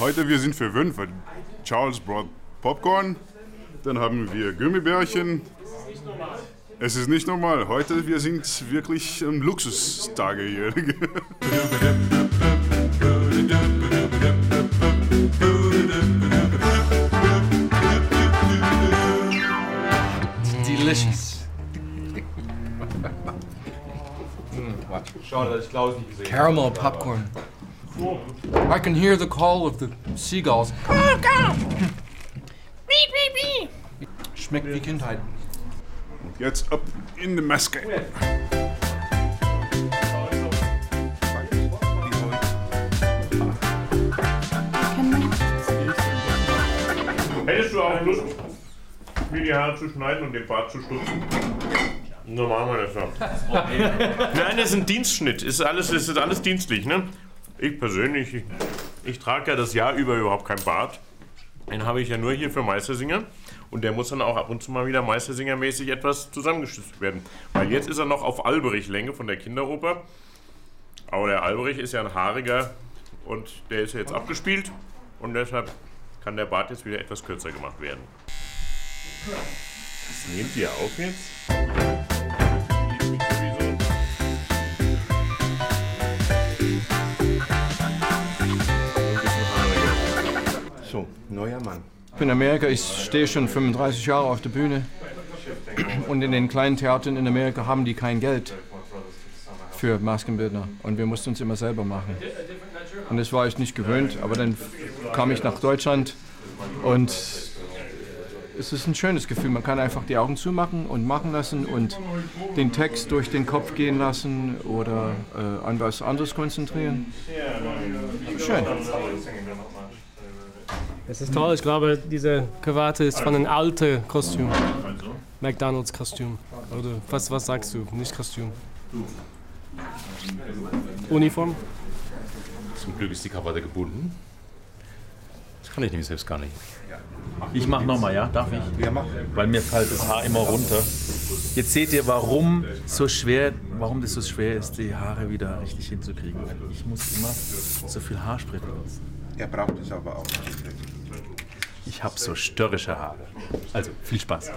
Heute wir sind verwöhnt, weil Charles brought Popcorn, dann haben wir Gummibärchen. Es ist nicht normal. Heute wir sind wirklich im Luxustage hier. Delicious. Schade, dass ich Klaus nicht gesehen Caramel popcorn. I can hear the call of the seagulls. Schmeckt wie Kindheit. Jetzt ab in die Maske. Hättest du auch Lust, mir die Haare zu schneiden und den Bart zu stutzen? Wir das so. Nein, das ist ein Dienstschnitt. Ist alles, ist alles dienstlich, ne? Ich persönlich, ich, ich trage ja das Jahr über überhaupt kein Bart. Den habe ich ja nur hier für Meistersinger. Und der muss dann auch ab und zu mal wieder Meistersingermäßig etwas zusammengestützt werden. Weil jetzt ist er noch auf Alberich-Länge von der Kinderoper. Aber der Alberich ist ja ein haariger und der ist ja jetzt abgespielt. Und deshalb kann der Bart jetzt wieder etwas kürzer gemacht werden. Das nehmt ihr auf jetzt? Neuer Mann. Ich bin in Amerika, ich stehe schon 35 Jahre auf der Bühne. Und in den kleinen Theatern in Amerika haben die kein Geld für Maskenbildner. Und wir mussten uns immer selber machen. Und das war ich nicht gewöhnt. Aber dann kam ich nach Deutschland und es ist ein schönes Gefühl. Man kann einfach die Augen zumachen und machen lassen und den Text durch den Kopf gehen lassen oder äh, an was anderes konzentrieren. Schön. Es ist toll, ich glaube, diese Krawatte ist von einem alten Kostüm. McDonalds Kostüm. Oder was, was sagst du? Nicht Kostüm. Uniform? Zum Glück ist die Krawatte gebunden. Das kann ich nämlich selbst gar nicht. Ich mach nochmal, ja? Darf ich? Ja, mach. Weil mir fällt das Haar immer runter. Jetzt seht ihr, warum so schwer, warum das so schwer ist, die Haare wieder richtig hinzukriegen. Weil ich muss immer so viel Haarspray benutzen. Er braucht es aber auch. Ich habe so störrische Haare. Also viel Spaß.